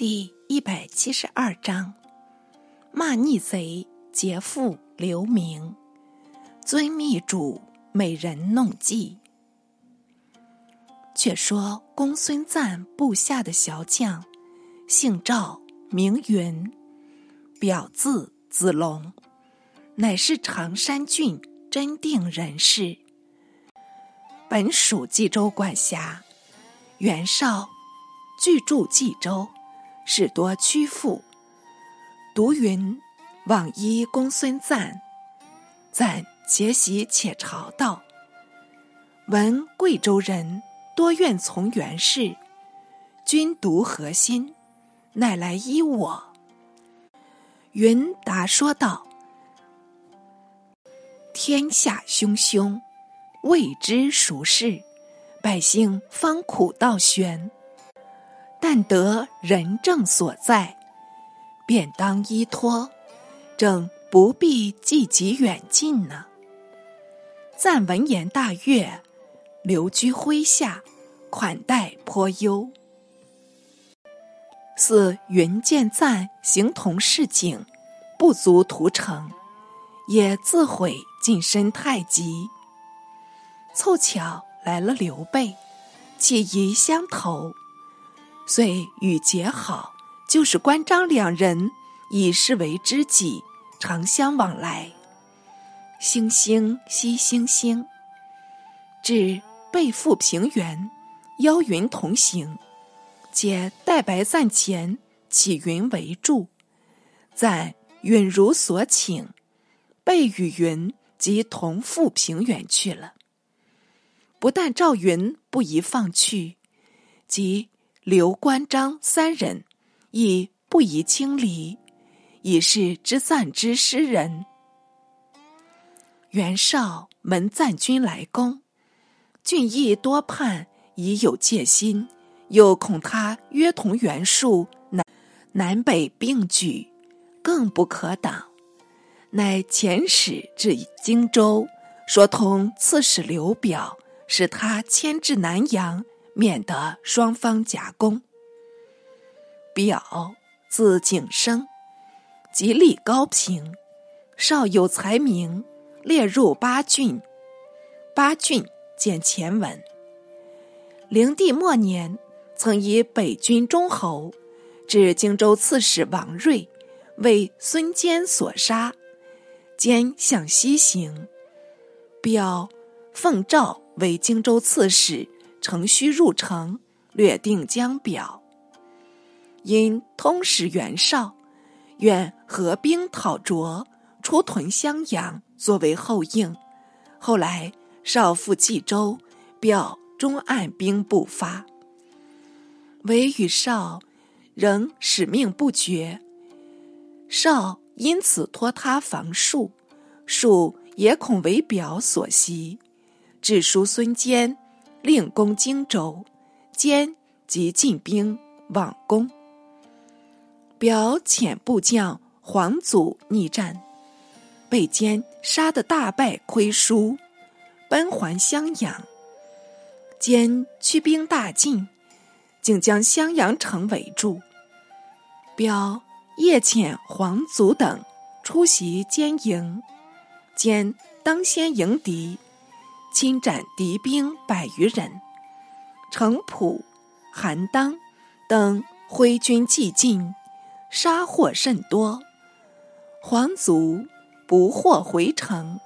第一百七十二章：骂逆贼，劫富留名，遵密主，美人弄计。却说公孙瓒部下的小将，姓赵，名云，表字子龙，乃是常山郡真定人士，本属冀州管辖。袁绍居住冀州，事多屈服。独云望依公孙瓒，瓒且喜且朝道。闻贵州人多愿从袁氏，君独何心？乃来依我。云答说道：“天下汹汹，未知孰是。”百姓方苦道悬，但得人正所在，便当依托，正不必计及远近呢。赞闻言大悦，留居麾下，款待颇优。似云见赞形同市井，不足图成，也自悔近身太急，凑巧。来了刘备，气谊相投，遂与结好，就是关张两人已视为知己，常相往来。星星惜星星，至背负平原，邀云同行，皆待白赞前，起云为助。赞允如所请，备与云即同赴平原去了。不但赵云不宜放去，即刘关张三人亦不宜轻离，以是之赞之诗人。袁绍闻赞军来攻，俊义多叛，已有戒心，又恐他约同袁术南南北并举，更不可挡，乃遣使至荆州，说通刺史刘表。使他迁至南阳，免得双方夹攻。表字景升，吉立高平，少有才名，列入八郡。八郡见前文。灵帝末年，曾以北军中侯，至荆州刺史王睿，为孙坚所杀。坚向西行，表奉诏。为荆州刺史，乘虚入城，略定江表。因通使袁绍，愿合兵讨卓，出屯襄阳，作为后应。后来绍复冀州，表终按兵不发。唯与绍仍使命不绝，绍因此托他防戍，戍也恐为表所袭。致书孙坚，令攻荆州，兼即进兵往攻。表遣部将黄祖逆战，被歼杀得大败亏输，奔还襄阳。兼驱兵大进，竟将襄阳城围住。表夜遣黄祖等出袭坚营，兼当先迎敌。侵斩敌兵百余人，程普、韩当等挥军既进，杀获甚多。黄族不获回城，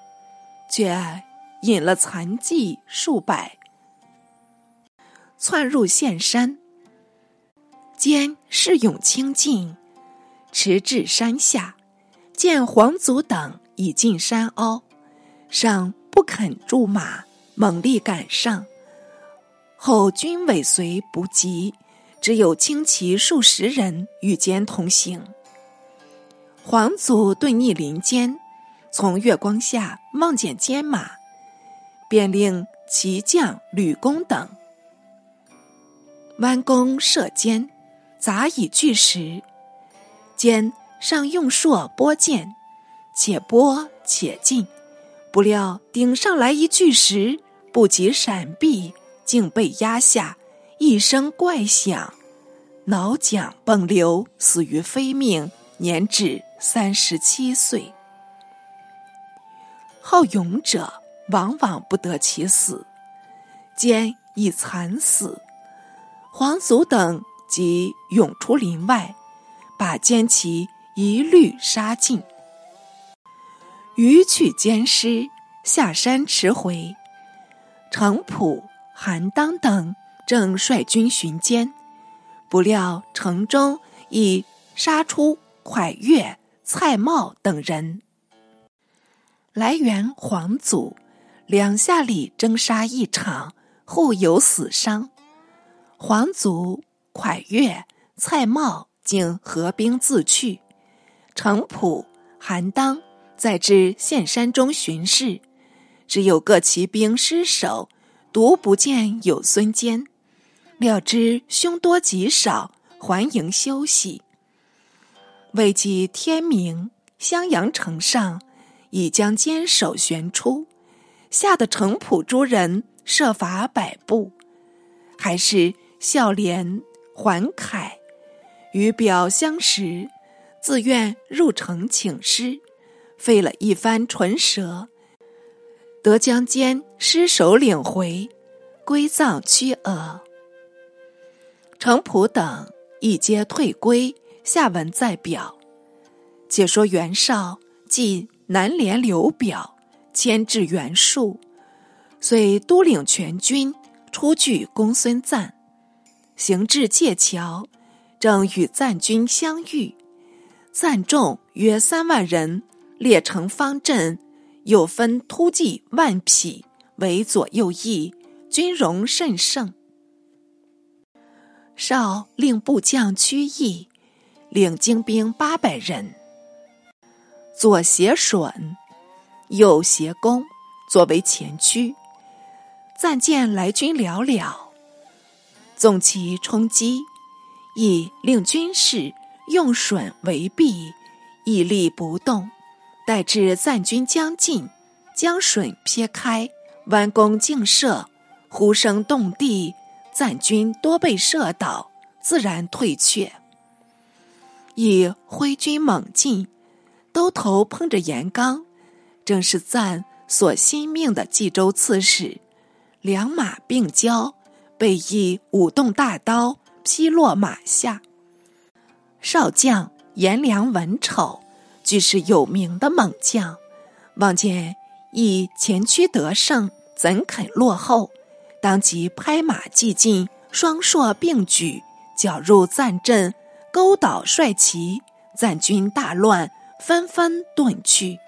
却引了残骑数百，窜入县山。兼势勇轻进，驰至山下，见黄族等已进山凹，上。不肯驻马，猛力赶上，后军尾随不及，只有轻骑数十人与间同行。黄祖对逆林间，从月光下望见坚马，便令骑将吕公等弯弓射箭，砸以巨石。间上用槊拨箭，且拨且进。不料顶上来一巨石，不及闪避，竟被压下，一声怪响，脑浆迸流，死于非命，年至三十七岁。好勇者往往不得其死，兼已惨死。皇祖等即涌出林外，把奸其一律杀尽。余去奸尸，下山驰回。程普、韩当等正率军巡监，不料城中已杀出蒯越、蔡瑁等人，来援黄祖，两下里争杀一场，互有死伤。黄祖、蒯越、蔡瑁竟合兵自去，程普、韩当在至县山中巡视。只有各骑兵失守，独不见有孙坚。料知凶多吉少，还营休息。未及天明，襄阳城上已将坚守悬出，吓得程普诸人设法摆布，还是笑脸还慨，与表相识，自愿入城请师，费了一番唇舌。得将坚失首领回，归葬曲阿。程普等亦皆退归。下文再表。解说袁绍即南连刘表牵制袁术，遂督领全军出据公孙瓒，行至界桥，正与赞军相遇。赞众约三万人，列成方阵。又分突骑万匹为左右翼，军容甚盛。少令部将屈义领精兵八百人，左携损，右携弓，作为前驱。暂见来军寥寥，纵其冲击，亦令军士用损为臂，屹立不动。待至赞军将近，将水撇开，弯弓竞射，呼声动地，赞军多被射倒，自然退却。以挥军猛进，兜头碰着严刚，正是赞所新命的冀州刺史，两马并交，被一舞动大刀劈落马下。少将颜良闻丑。俱是有名的猛将，望见以前驱得胜，怎肯落后？当即拍马即进，双槊并举，绞入赞阵，勾倒帅旗，赞军大乱，纷纷遁去。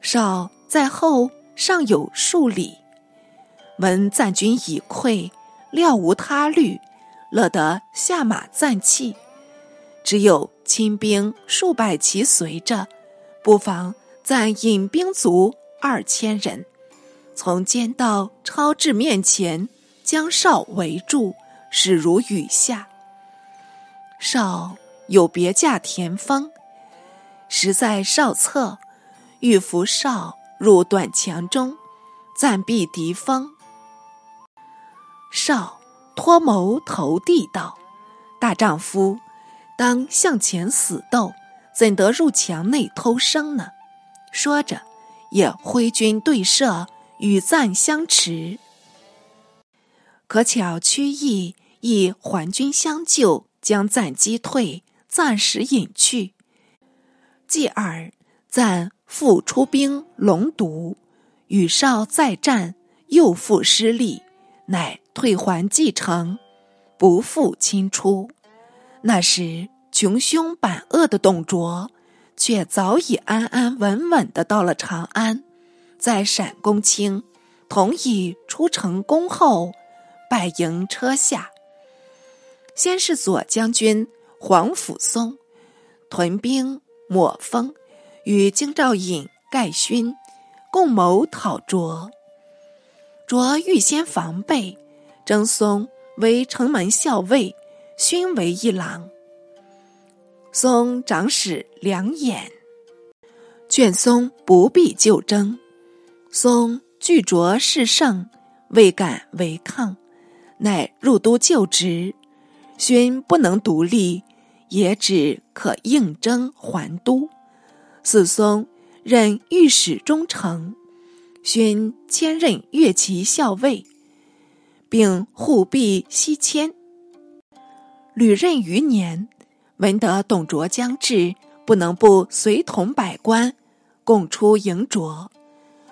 少在后尚有数里，闻赞军已溃，料无他虑，乐得下马暂弃，只有。亲兵数百骑随着，不妨暂引兵卒二千人，从奸道超至面前，将少围住，势如雨下。少有别驾田方，实在少侧，欲扶少入短墙中，暂避敌锋。少托谋投地道：“大丈夫。”当向前死斗，怎得入墙内偷生呢？说着，也挥军对射，与赞相持。可巧屈意亦还军相救，将赞击退，暂时隐去。继而，赞复出兵龙毒，与少再战，又复失利，乃退还蓟城，不复亲出。那时穷凶板恶的董卓，却早已安安稳稳的到了长安，在陕公卿同意出城恭候，拜迎车下。先是左将军黄甫松屯兵抹风，与京兆尹盖勋共谋讨卓。卓预先防备，征松为城门校尉。勋为一郎，松长史两眼，劝松不必就征。松拒卓势胜，未敢违抗，乃入都就职。勋不能独立，也只可应征还都。四松任御史中丞，勋迁任越骑校尉，并护弼西迁。履任余年，闻得董卓将至，不能不随同百官共出迎卓。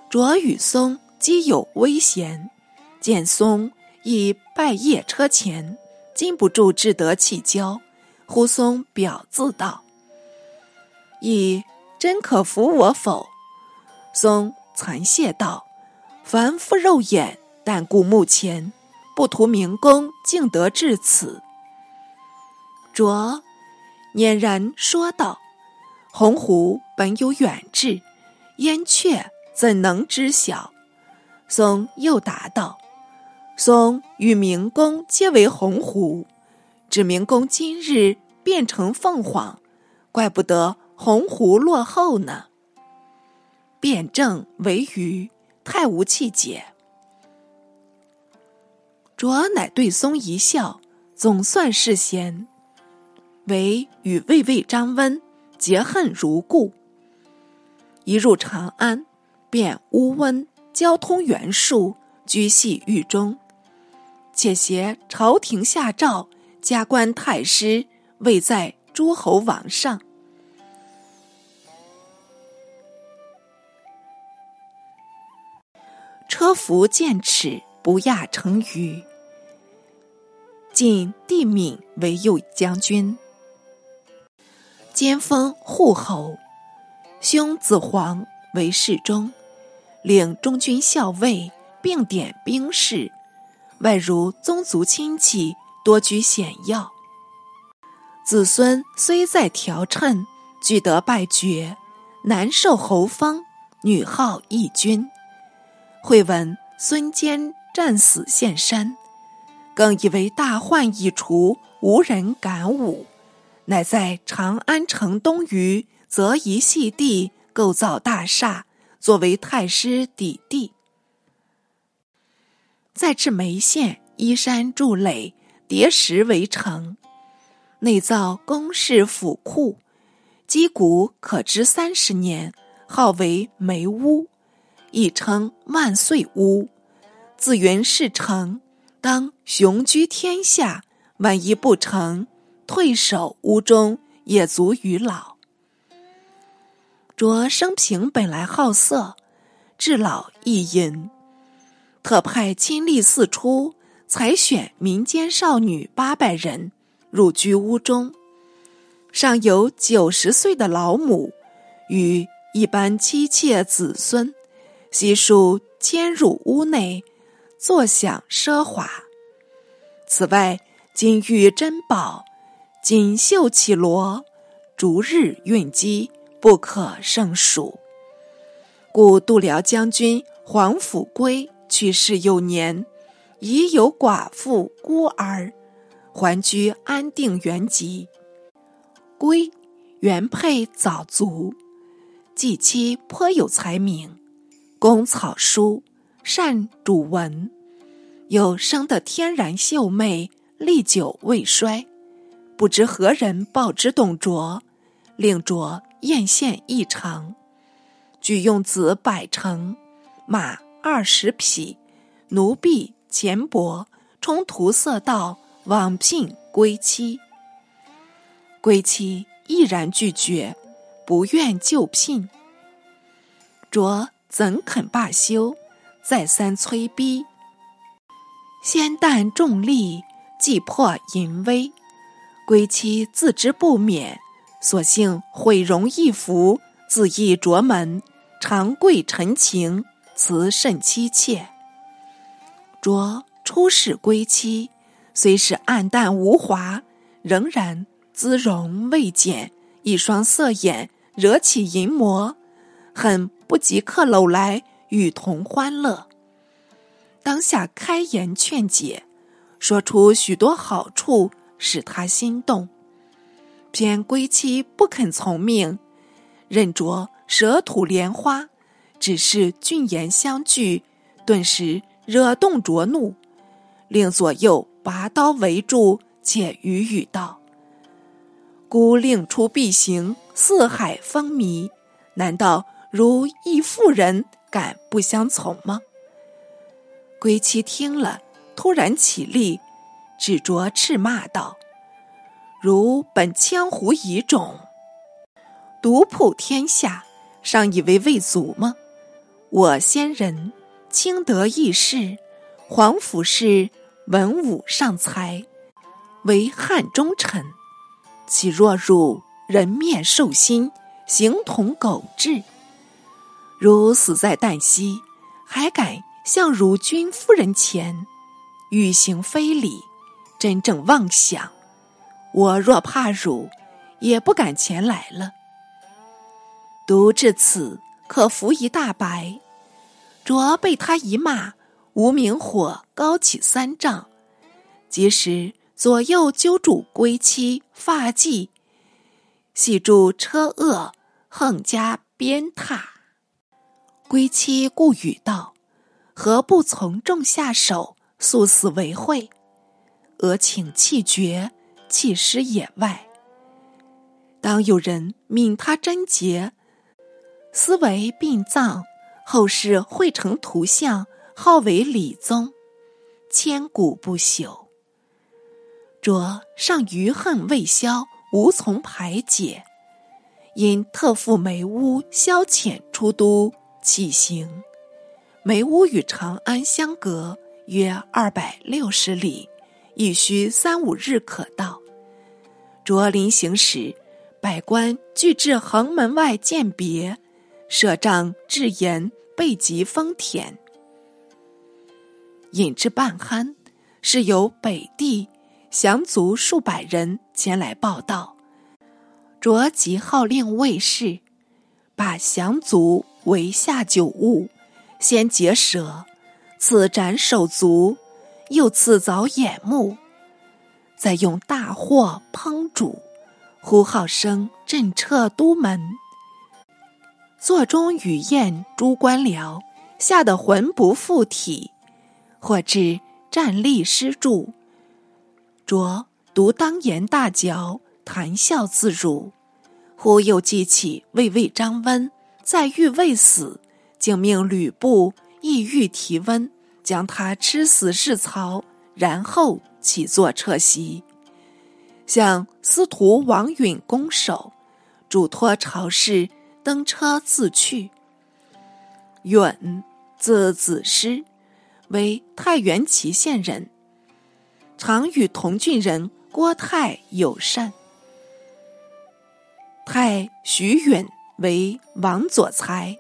卓与松皆有微嫌，见松已拜谒车前，禁不住志得气交。呼松表自道：“亦。”真可服我否？松惭谢道：“凡夫肉眼，但顾目前，不图明功，竟得至此。”卓俨然说道：“鸿鹄本有远志，燕雀怎能知晓？”松又答道：“松与明公皆为鸿鹄，只明公今日变成凤凰，怪不得。”鸿鹄落后呢？辩证为愚，太无气节。卓乃对松一笑，总算是贤。唯与魏魏张温结恨如故。一入长安，便乌温交通袁术，居系狱中，且携朝廷下诏，加官太师，位在诸侯王上。车服剑齿，不亚成虞。晋帝敏为右将军，兼封护侯。兄子黄为侍中，领中军校尉，并点兵士。外如宗族亲戚，多居显要。子孙虽在条称，俱得拜爵，男受侯封，女号义君。会闻孙坚战死献山，更以为大患已除，无人敢武，乃在长安城东隅择一细地构造大厦，作为太师邸地。再至眉县，依山筑垒，叠石为城，内造宫室府库，积谷可知三十年，号为梅屋。亦称万岁屋，自云是成，当雄居天下。万一不成，退守屋中，也足于老。卓生平本来好色，至老亦淫，特派亲历四出，采选民间少女八百人，入居屋中。上有九十岁的老母，与一般妻妾子孙。悉数迁入屋内，坐享奢华。此外，金玉珍宝、锦绣绮罗，逐日运积，不可胜数。故度辽将军黄甫圭去世幼年，已有寡妇孤儿，还居安定原籍。圭原配早卒，继妻颇有才名。工草书，善主文，有生得天然秀媚，历久未衰。不知何人报之董卓，令卓艳羡异常，举用子百乘，马二十匹，奴婢钱帛，充途色道往聘归妻。归妻毅然拒绝，不愿就聘。卓。怎肯罢休？再三催逼，先旦重利，既破淫威。归妻自知不免，索性毁容易服，自缢着门，长跪陈情，辞甚妻妾。卓出使归妻，虽是暗淡无华，仍然姿容未减，一双色眼惹起淫魔，很。不即刻搂来与同欢乐，当下开言劝解，说出许多好处，使他心动。偏归妻不肯从命，任着舌吐莲花，只是俊颜相拒，顿时惹动卓怒，令左右拔刀围住，解语语道：“孤令出必行，四海风靡，难道如一妇人敢不相从吗？”归妻听了，突然起立，只着斥骂道：“如本江湖遗种，独普天下，尚以为未足吗？我先人清德义士，皇甫氏文武尚才，为汉忠臣，岂若汝人面兽心，形同狗彘？如死在旦夕，还敢？”向汝君夫人前，欲行非礼，真正妄想。我若怕辱，也不敢前来了。读至此，可服一大白。卓被他一骂，无名火高起三丈，即时左右揪住归妻发髻，系住车轭，横加鞭挞。归妻故语道。何不从众下手，速死为惠？俄请气绝，弃尸野外。当有人命他贞洁，思为殡葬，后世绘成图像，号为李宗，千古不朽。卓尚余恨未消，无从排解，因特赴梅屋消遣出都，起行。梅屋与长安相隔约二百六十里，亦需三五日可到。卓临行时，百官俱至横门外饯别，设帐置筵，备及丰田。饮至半酣，是有北地降卒数百人前来报道。卓即号令卫士，把降卒围下酒物。先结舌，次斩手足，又次凿眼目，再用大火烹煮，呼号声震彻都门。座中与宴诸官僚，吓得魂不附体，或至站立失住。卓独当言大嚼，谈笑自如。忽又记起魏魏张温在狱未死。竟命吕布意欲提温，将他吃死是曹，然后起坐撤席，向司徒王允拱手，嘱托朝士登车自去。允，字子师，为太原祁县人，常与同郡人郭泰友善。太徐允为王佐才。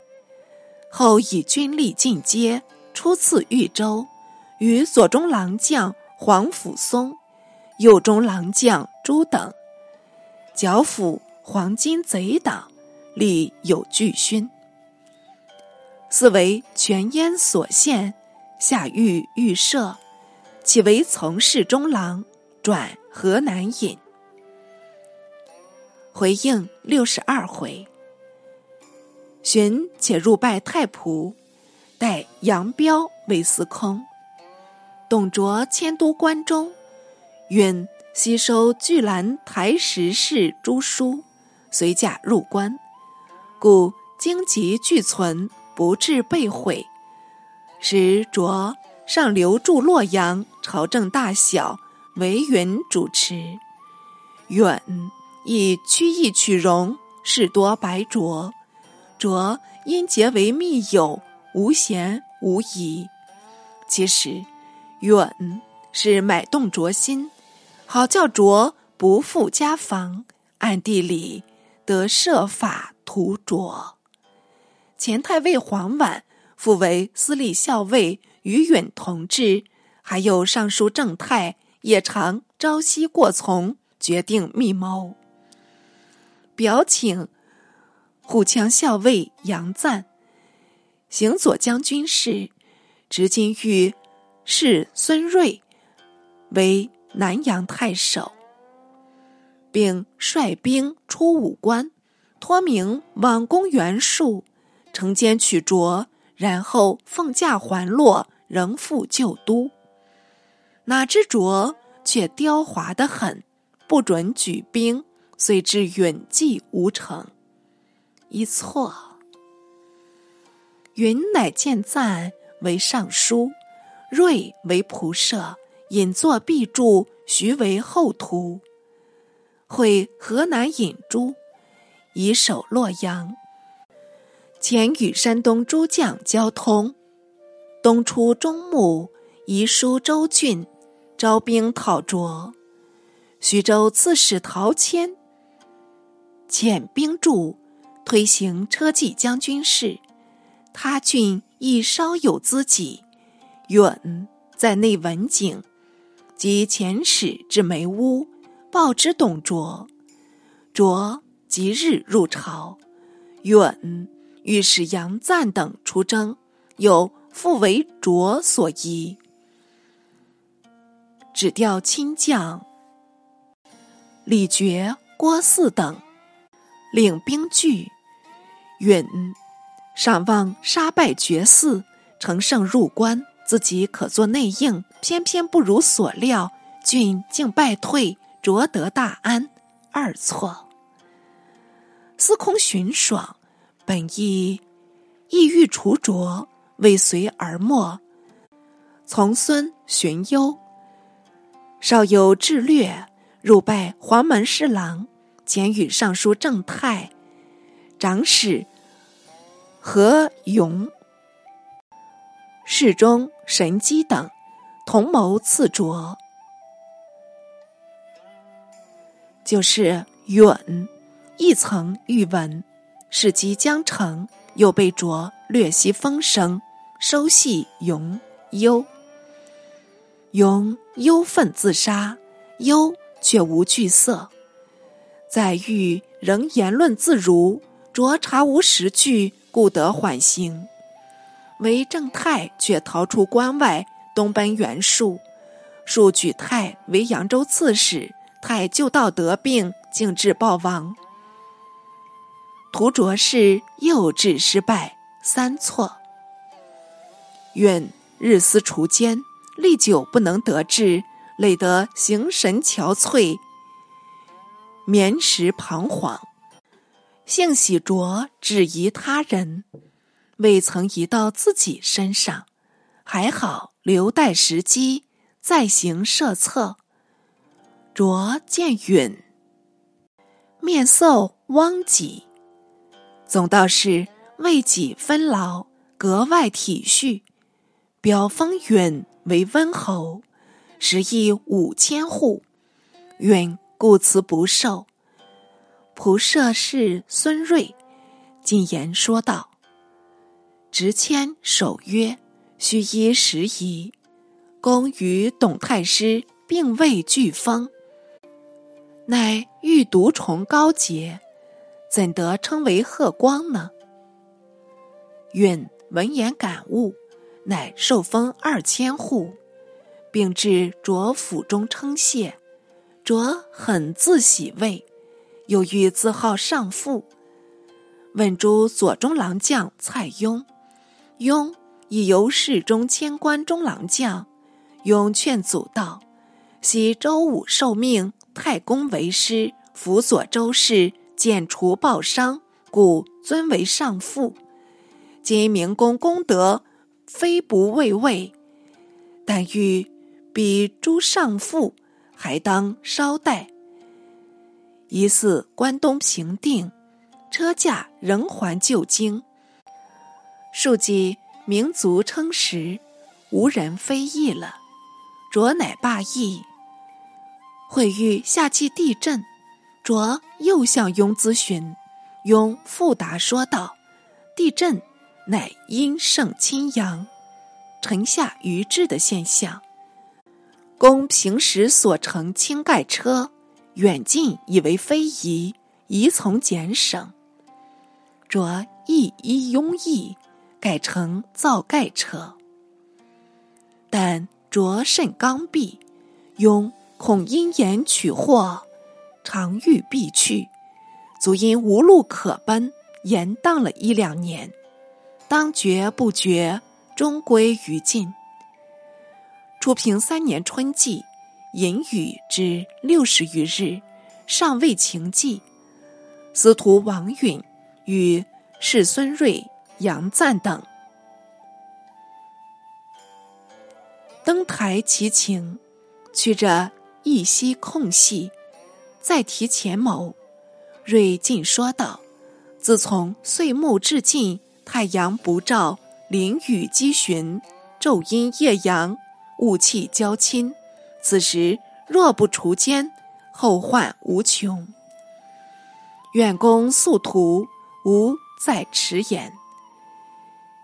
后以军力进阶，初次豫州，与左中郎将黄甫松、右中郎将朱等，剿抚黄巾贼党，立有巨勋。四为全燕所献，下狱御舍，起为从事中郎，转河南尹。回应六十二回。寻且入拜太仆，杨彪为司空。董卓迁都关中，允吸收巨兰台石氏诸书，随驾入关，故经籍俱存，不致被毁。时卓上留驻洛阳，朝政大小为允主持。允以曲意取容，事多白卓。卓因结为密友，无嫌无疑。其实，允是买动卓心，好叫卓不负家房，暗地里得设法图卓。前太尉黄婉复为司隶校尉，与允同治，还有尚书正太也常朝夕过从，决定密谋，表请。虎强校尉杨赞，行左将军事，执金玉是孙瑞为南阳太守，并率兵出武关，托名往攻袁术，乘间取卓，然后奉驾还洛，仍复旧都。哪知卓却刁滑得很，不准举兵，遂至允计无成。一错。云乃见赞为尚书，睿为仆射，引作必注，徐为后图。会河南尹朱，以守洛阳。前与山东诸将交通。东出中牧，移书周郡，招兵讨卓。徐州刺史陶谦遣兵助，推行车骑将军事。他郡亦稍有资己，允在内文景及遣使至梅屋，报之董卓。卓即日入朝，允欲使杨赞等出征，有。复为卓所依，指调亲将李傕、郭汜等领兵拒。允赏望杀败绝嗣，乘胜入关，自己可作内应，偏偏不如所料，郡竟败退，卓得大安。二错。司空荀爽本意意欲除卓。未遂而没。从孙荀攸，少有智略，入拜黄门侍郎，兼与尚书正太、长史何勇、侍中神机等同谋刺卓。就是允亦曾遇闻，事机将成，又被卓略悉风声。收系勇忧，永忧愤自杀，忧却无惧色。在狱仍言论自如，卓察无实据，故得缓刑。为正太却逃出关外，东奔袁术。术举太为扬州刺史，太就道得病，竟至暴亡。屠卓氏又治失败，三错。愿日思除奸，历久不能得志，累得形神憔悴，眠时彷徨。幸喜着只疑他人，未曾移到自己身上，还好留待时机再行设策。着见允，面色汪己，总道是为己分劳，格外体恤。表封允为温侯，食邑五千户，允故辞不受。仆射是孙睿进言说道：“执签守约，须依时宜。公与董太师并未俱封，乃欲独崇高洁，怎得称为贺光呢？”允闻言感悟。乃受封二千户，并至卓府中称谢。卓很自喜慰，又欲自号上父。问诸左中郎将蔡邕，邕已由侍中迁官中郎将。邕劝阻道：“昔周武受命，太公为师，辅佐周氏，剪除暴商，故尊为上父。今明公功德。”非不畏畏，但欲比诸上父，还当稍待。疑似关东平定，车驾仍还旧京。庶几民族称时，无人非议了。卓乃罢议。会遇下期地震，卓又向雍咨询，雍复答说道：“地震。”乃阴盛侵阳，沉下余质的现象。公平时所乘轻盖车，远近以为非宜，宜从简省。着亦依庸意，改成造盖车。但着甚刚愎，庸恐因言取祸，常欲避去，足因无路可奔，延宕了一两年。当绝不绝，终归于尽。初平三年春季，淫雨之六十余日，尚未晴霁。司徒王允与世孙瑞、杨赞等登台齐秦，取着一息空隙，再提前谋。瑞进说道：“自从岁暮至尽，太阳不照，淋雨积旬，昼阴夜阳，雾气交侵。此时若不除奸，后患无穷。远公速图，无再迟延。”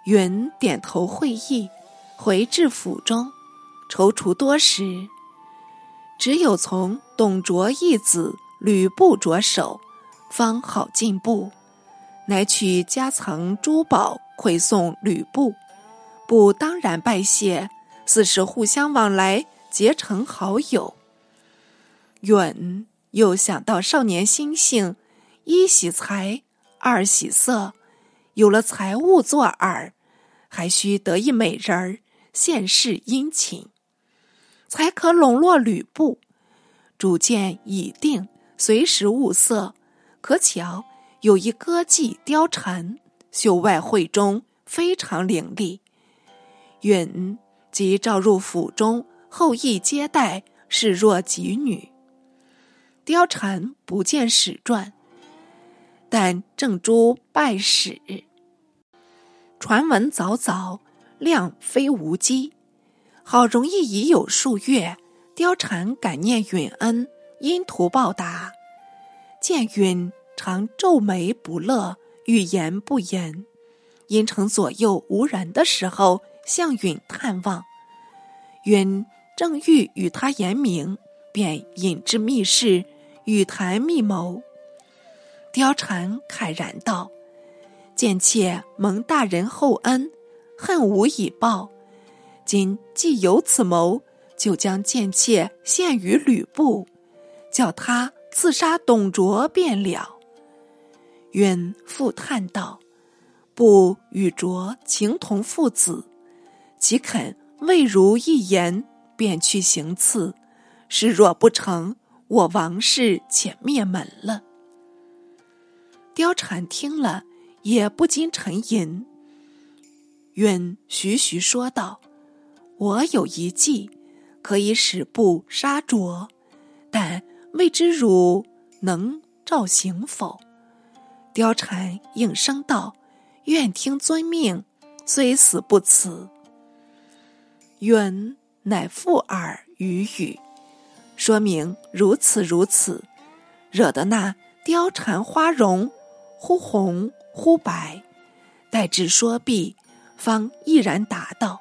云点头会意，回至府中。踌躇多时，只有从董卓义子吕布着手，方好进步。乃取家藏珠宝馈送吕布，布当然拜谢，四是互相往来，结成好友。允又想到少年心性，一喜财，二喜色，有了财物作饵，还需得一美人儿，现世殷勤。才可笼络吕布，主见已定，随时物色。可巧有一歌妓貂蝉，秀外慧中，非常伶俐。允即召入府中，后羿接待，视若己女。貂蝉不见史传，但正珠拜史，传闻早早，量非无稽。好容易已有数月，貂蝉感念允恩，因图报答。见允常皱眉不乐，欲言不言。因城左右无人的时候，向允探望。允正欲与他言明，便引至密室，与谈密谋。貂蝉慨然道：“贱妾蒙大人厚恩，恨无以报。”今既有此谋，就将贱妾献于吕布，叫他刺杀董卓便了。允复叹道：“不与卓情同父子，岂肯未如一言便去行刺？事若不成，我王氏且灭门了。”貂蝉听了，也不禁沉吟。允徐徐说道。我有一计，可以使布杀卓，但未知汝能照行否？貂蝉应声道：“愿听遵命，虽死不辞。”允乃附耳语语，说明如此如此，惹得那貂蝉花容忽红忽白，待至说毕，方毅然答道。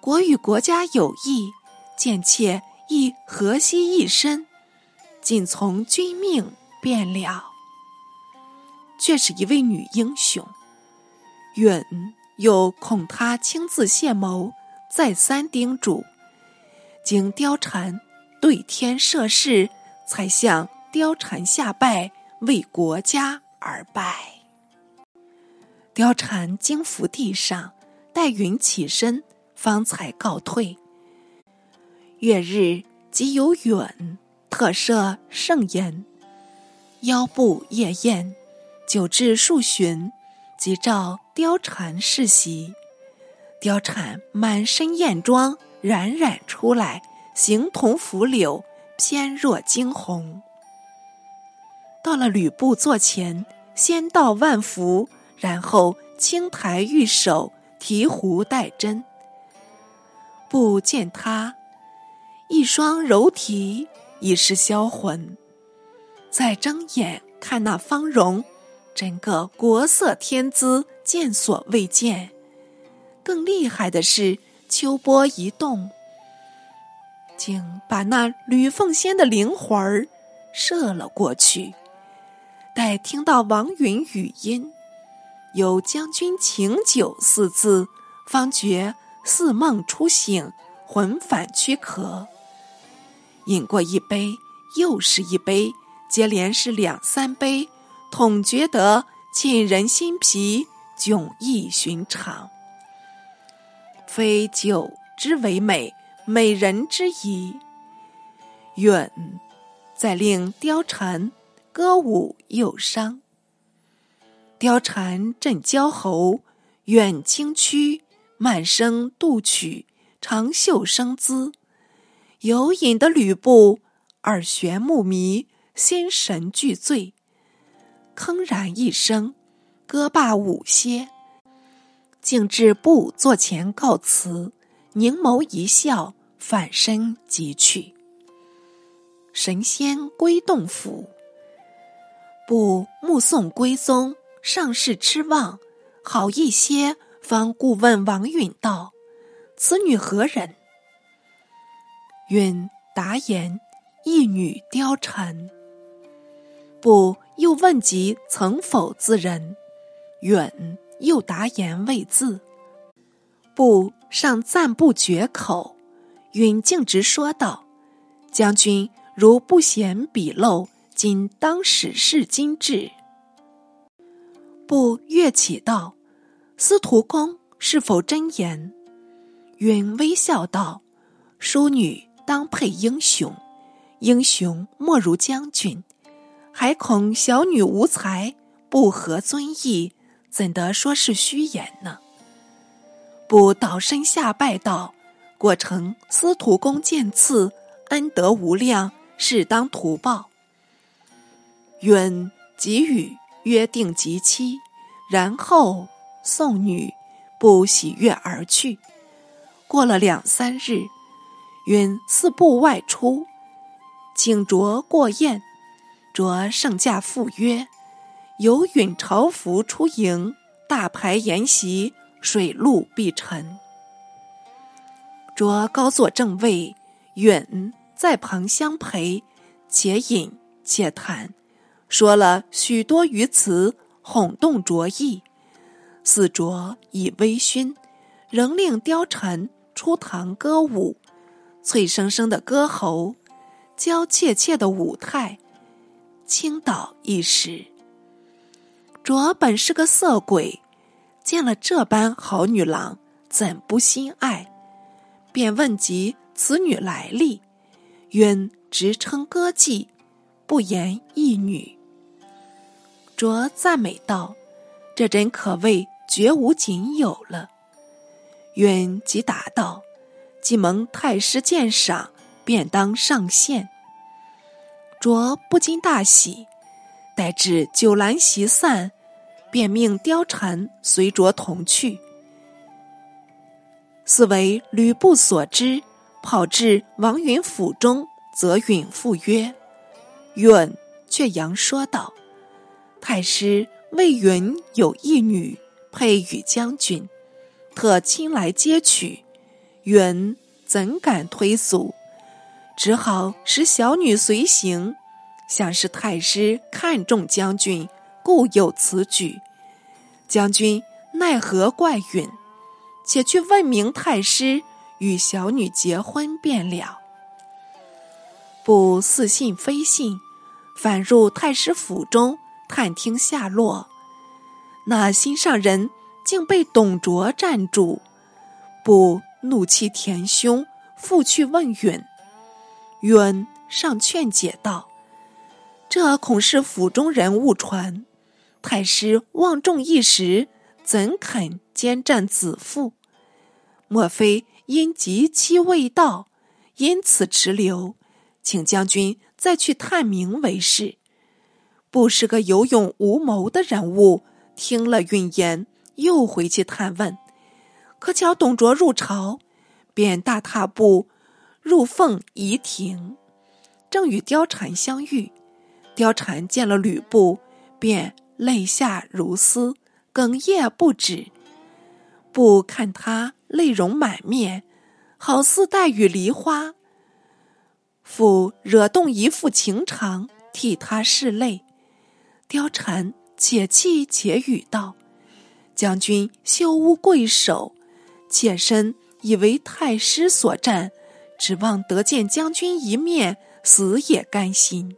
国与国家有益，贱妾亦何惜一身，仅从君命便了。却是一位女英雄，允又恐她亲自献谋，再三叮嘱，经貂蝉对天设誓，才向貂蝉下拜，为国家而拜。貂蝉惊伏地上，待允起身。方才告退。月日即有允特设盛宴，腰部夜宴，酒至数巡，即召貂蝉侍席。貂蝉满身艳妆，冉冉出来，形同拂柳，翩若惊鸿。到了吕布座前，先道万福，然后轻抬玉手，提壶带针。不见他，一双柔体已是销魂。再睁眼看那芳容，整个国色天姿，见所未见。更厉害的是，秋波一动，竟把那吕凤仙的灵魂儿射了过去。待听到王允语音，有将军请酒四字，方觉。似梦初醒，魂返躯壳。饮过一杯，又是一杯，接连是两三杯，统觉得沁人心脾，迥异寻常。非酒之为美，美人之宜。允再令貂蝉歌舞又伤。貂蝉振娇喉，远轻曲，慢声度曲，长袖生姿。有引得吕布耳眩目迷，心神俱醉。铿然一声，歌罢舞歇，竟至布座前告辞，凝眸一笑，反身即去。神仙归洞府，不目送归宗，上士痴望，好一些，方顾问王允道：“此女何人？”允答言：“一女貂蝉。”不又问及曾否自人？允又答言未字。不尚赞不绝口，允径直说道：“将军。”如不嫌笔漏，今当使是今至。不跃起道：“司徒公是否真言？”允微笑道：“淑女当配英雄，英雄莫如将军。还恐小女无才，不合尊意，怎得说是虚言呢？”不倒身下拜道：“果成司徒公见赐，恩德无量。”适当图报。允给予约定吉期，然后送女不喜悦而去。过了两三日，允四步外出，请着过宴。着盛驾赴约，由允朝服出迎，大排筵席，水陆必陈。着高坐正位，允。在旁相陪，且饮且谈，说了许多语词，哄动卓意。四卓已微醺，仍令貂蝉出堂歌舞，脆生生的歌喉，娇怯怯的舞态，倾倒一时。卓本是个色鬼，见了这般好女郎，怎不心爱？便问及此女来历。允直称歌妓，不言一女。卓赞美道：“这真可谓绝无仅有了。”允即答道：“既蒙太师鉴赏，便当上线。”卓不禁大喜，待至酒阑席散，便命貂蝉随卓同去。似为吕布所知。跑至王允府中，则允赴约。允却扬说道：“太师魏允有一女配与将军，特亲来接取。允怎敢推阻？只好使小女随行。想是太师看重将军，故有此举。将军奈何怪允？且去问明太师。”与小女结婚便了，不似信非信，反入太师府中探听下落。那心上人竟被董卓占住，不怒气填胸，复去问允。允上劝解道：“这恐是府中人误传，太师望重一时，怎肯兼战子父？莫非？”因及期未到，因此迟留，请将军再去探明为是。不是个有勇无谋的人物，听了允言，又回去探问。可巧董卓入朝，便大踏步入凤仪亭，正与貂蝉相遇。貂蝉见了吕布，便泪下如丝，哽咽不止。不看他。泪容满面，好似黛雨梨花。复惹动一副情长，替他拭泪。貂蝉且泣且语道：“将军休污贵手，妾身以为太师所战，指望得见将军一面，死也甘心。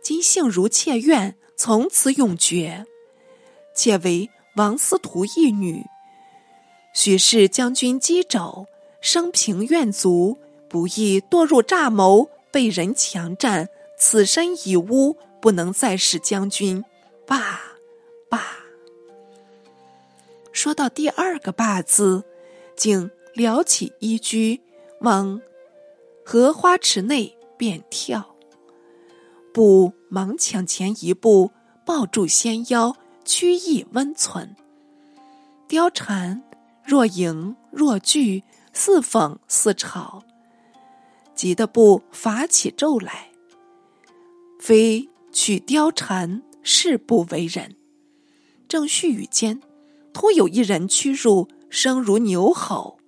今幸如妾愿，从此永绝。且为王司徒一女。”许氏将军击肘，生平愿足，不易堕入诈谋，被人强占，此身已污，不能再是将军。罢罢。说到第二个“罢”字，竟撩起衣裾，往荷花池内便跳。不忙抢前一步，抱住纤腰，曲意温存。貂蝉若迎若拒，似讽似嘲，急得不发起咒来。非取貂蝉，誓不为人。正絮语间，突有一人驱入，声如牛吼。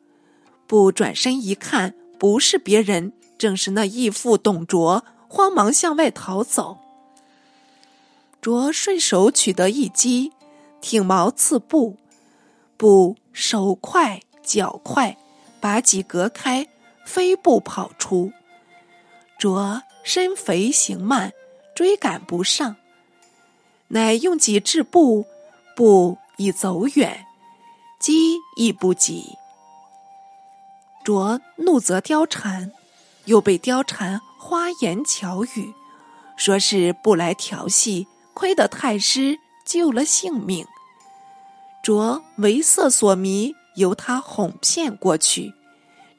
不转身一看，不是别人，正是那义父董卓。慌忙向外逃走，卓顺手取得一击，挺矛刺布，布手快脚快，把戟隔开，飞步跑出。卓身肥行慢，追赶不上，乃用戟制布，布已走远，击亦不及。卓怒责貂蝉，又被貂蝉。花言巧语，说是不来调戏，亏得太师救了性命。着为色所迷，由他哄骗过去，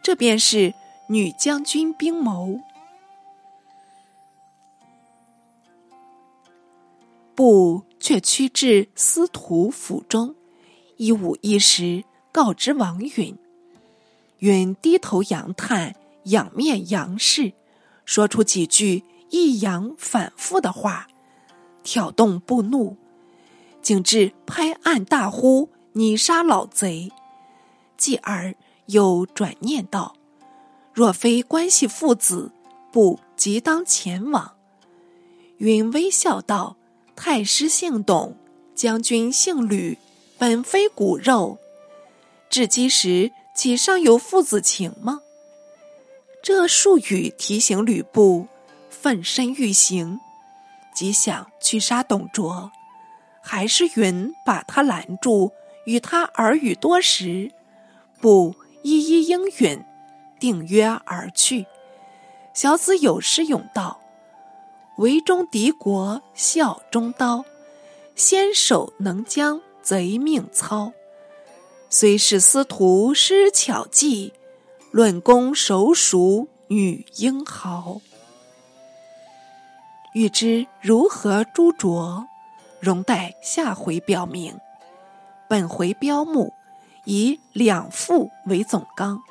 这便是女将军兵谋。不却驱至司徒府中，一五一十告知王允。允低头扬叹，仰面仰视。说出几句抑扬反复的话，挑动不怒，景致拍案大呼：“你杀老贼！”继而又转念道：“若非关系父子，不即当前往。”云微笑道：“太师姓董，将军姓吕，本非骨肉，至今时岂尚有父子情吗？”这数语提醒吕布奋身欲行，即想去杀董卓，还是云把他拦住，与他耳语多时，不一一应允，定约而去。小子有诗咏道：“围中敌国效中刀，先手能将贼命操。虽是司徒施巧计。”论功手属女英豪，欲知如何诛卓，容待下回表明。本回标目以两父为总纲，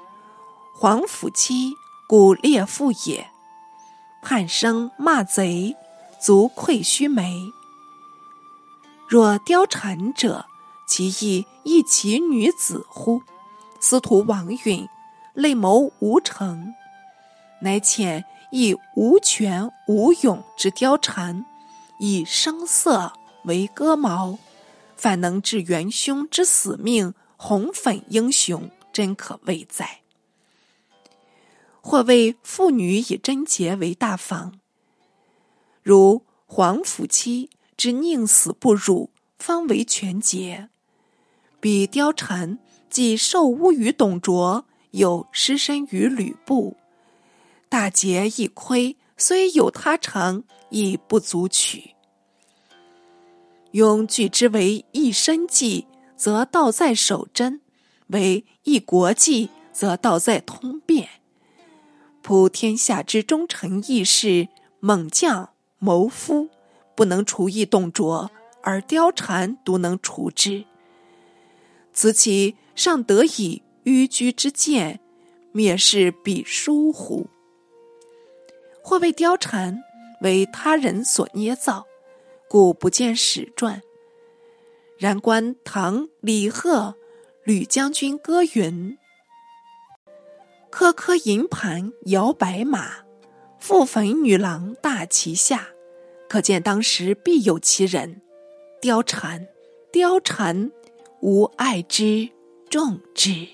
皇甫妻故列父也。叛生骂贼，足愧须眉。若貂蝉者，其意亦其女子乎？司徒王允。内谋无成，乃遣以无权无勇之貂蝉，以声色为戈矛，反能致元凶之死命，红粉英雄，真可畏哉！或谓妇女以贞洁为大防，如皇甫妻之宁死不辱，方为全节。彼貂蝉既受污于董卓。有失身于吕布，大节一亏，虽有他成，亦不足取。用举之为一身计，则道在守贞；为一国计，则道在通变。普天下之忠臣义士、猛将谋夫，不能除一董卓，而貂蝉独能除之。此其尚得以。迂居之见，蔑视彼疏乎？或谓貂蝉为他人所捏造，故不见史传。然观唐李贺吕将军歌云：“颗颗银盘摇白马，覆粉女郎大旗下。”可见当时必有其人。貂蝉，貂蝉，吾爱之重之。